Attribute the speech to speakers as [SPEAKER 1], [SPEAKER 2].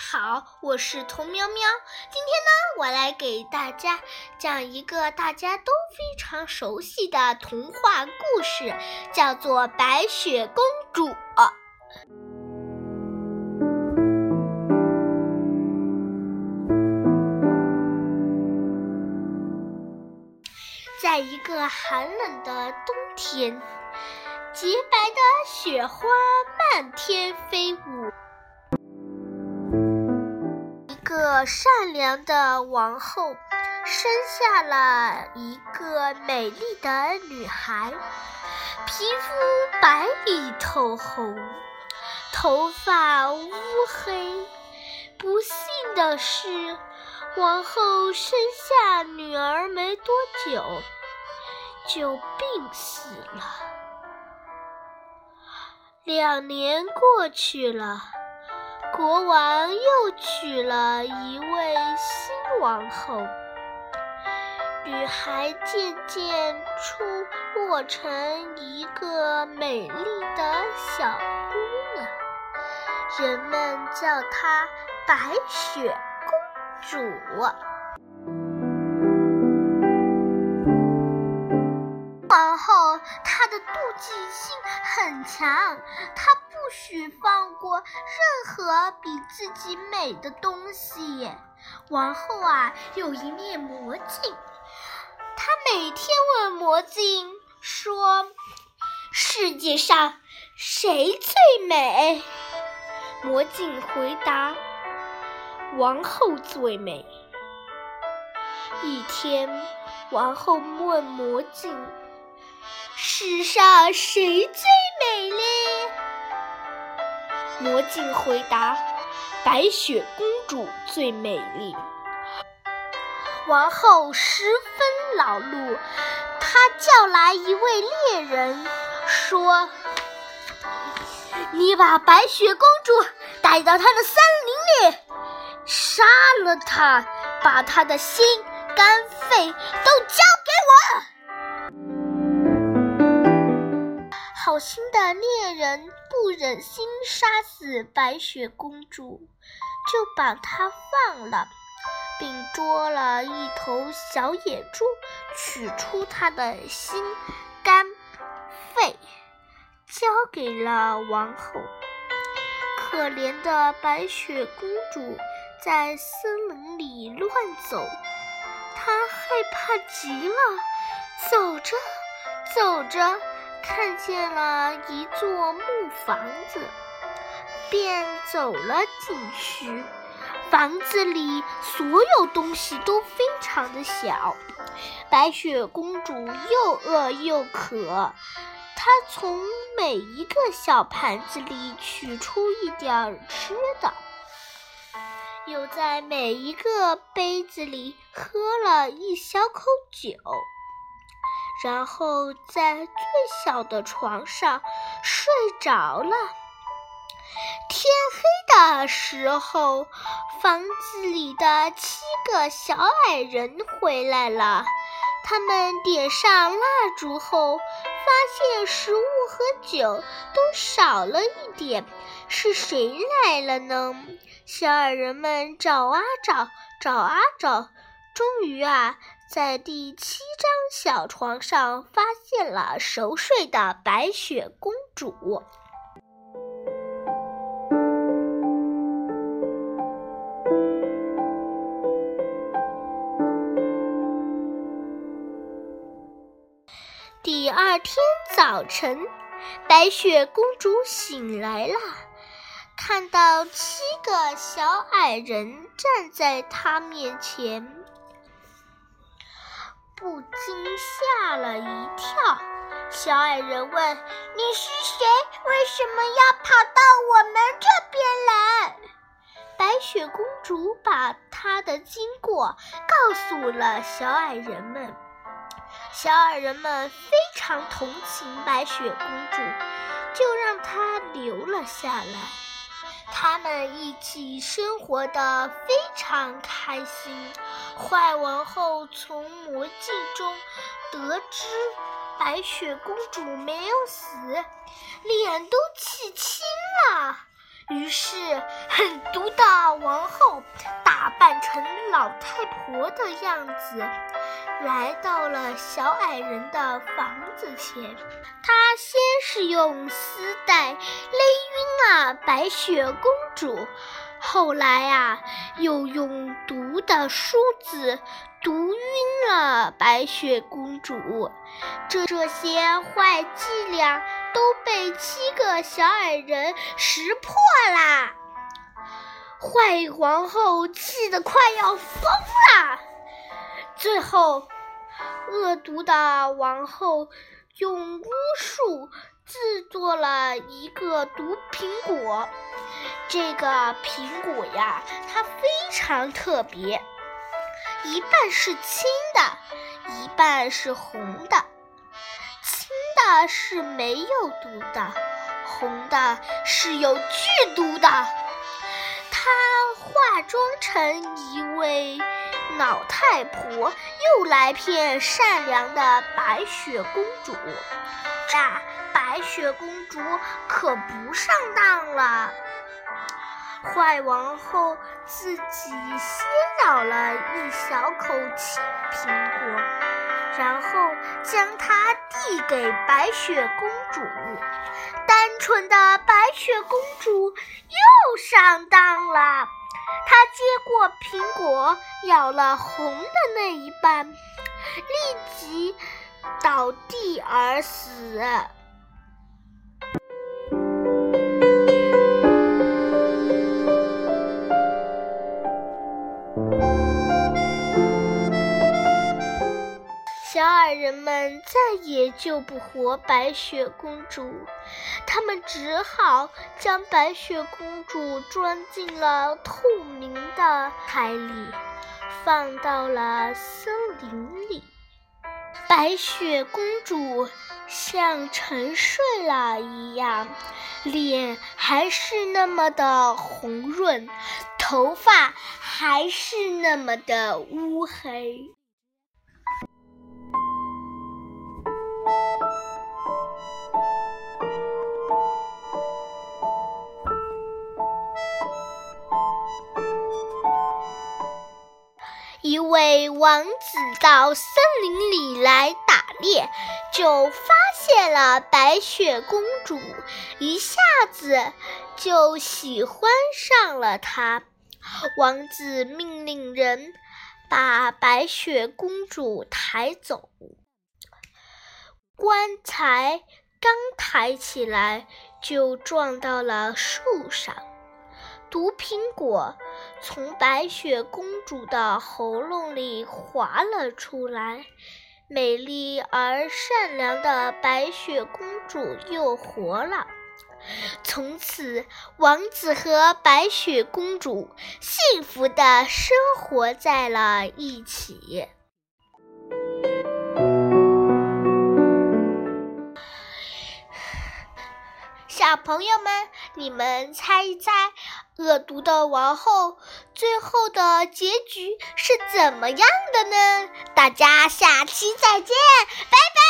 [SPEAKER 1] 好，我是童喵喵。今天呢，我来给大家讲一个大家都非常熟悉的童话故事，叫做《白雪公主》。在一个寒冷的冬天，洁白的雪花漫天飞舞。善良的王后生下了一个美丽的女孩，皮肤白里透红，头发乌黑。不幸的是，王后生下女儿没多久就病死了。两年过去了。国王又娶了一位新王后，女孩渐渐出落成一个美丽的小姑娘，人们叫她白雪公主。王后她的妒忌心很强，她。不许放过任何比自己美的东西。王后啊，有一面魔镜，她每天问魔镜说：“世界上谁最美？”魔镜回答：“王后最美。”一天，王后问魔镜：“世上谁最？”魔镜回答：“白雪公主最美丽。”王后十分恼怒，她叫来一位猎人，说：“你把白雪公主带到她的森林里，杀了她，把她的心、肝、肺都交给我。”好心的猎人不忍心杀死白雪公主，就把她放了，并捉了一头小野猪，取出她的心、肝、肺，交给了王后。可怜的白雪公主在森林里乱走，她害怕极了，走着走着。看见了一座木房子，便走了进去。房子里所有东西都非常的小。白雪公主又饿又渴，她从每一个小盘子里取出一点吃的，又在每一个杯子里喝了一小口酒。然后在最小的床上睡着了。天黑的时候，房子里的七个小矮人回来了。他们点上蜡烛后，发现食物和酒都少了一点。是谁来了呢？小矮人们找啊找，找啊找，终于啊。在第七张小床上，发现了熟睡的白雪公主。第二天早晨，白雪公主醒来了，看到七个小矮人站在她面前。惊吓了一跳。小矮人问：“你是谁？为什么要跑到我们这边来？”白雪公主把她的经过告诉了小矮人们。小矮人们非常同情白雪公主，就让她留了下来。他们一起生活的非常开心。坏王后从魔镜中得知白雪公主没有死，脸都气青了，于是，狠毒的王后打扮成老太婆的样子，来到了小矮人的房子前。她先是用丝带勒了白雪公主，后来啊，又用毒的梳子毒晕了白雪公主。这这些坏伎俩。都被七个小矮人识破啦！坏皇后气得快要疯了。最后，恶毒的王后用巫术制作了一个毒苹果。这个苹果呀，它非常特别，一半是青的，一半是红的。青的是没有毒的，红的是有剧毒的。她化妆成一位老太婆，又来骗善良的白雪公主。这白雪公主可不上当了。坏王后自己先咬了一小口青苹果，然后将它。递给白雪公主，单纯的白雪公主又上当了。她接过苹果，咬了红的那一半，立即倒地而死。小矮人们再也救不活白雪公主，他们只好将白雪公主装进了透明的海里，放到了森林里。白雪公主像沉睡了一样，脸还是那么的红润，头发还是那么的乌黑。王子到森林里来打猎，就发现了白雪公主，一下子就喜欢上了她。王子命令人把白雪公主抬走，棺材刚抬起来，就撞到了树上。苹果从白雪公主的喉咙里滑了出来，美丽而善良的白雪公主又活了。从此，王子和白雪公主幸福的生活在了一起。小朋友们，你们猜一猜，恶毒的王后最后的结局是怎么样的呢？大家下期再见，拜拜。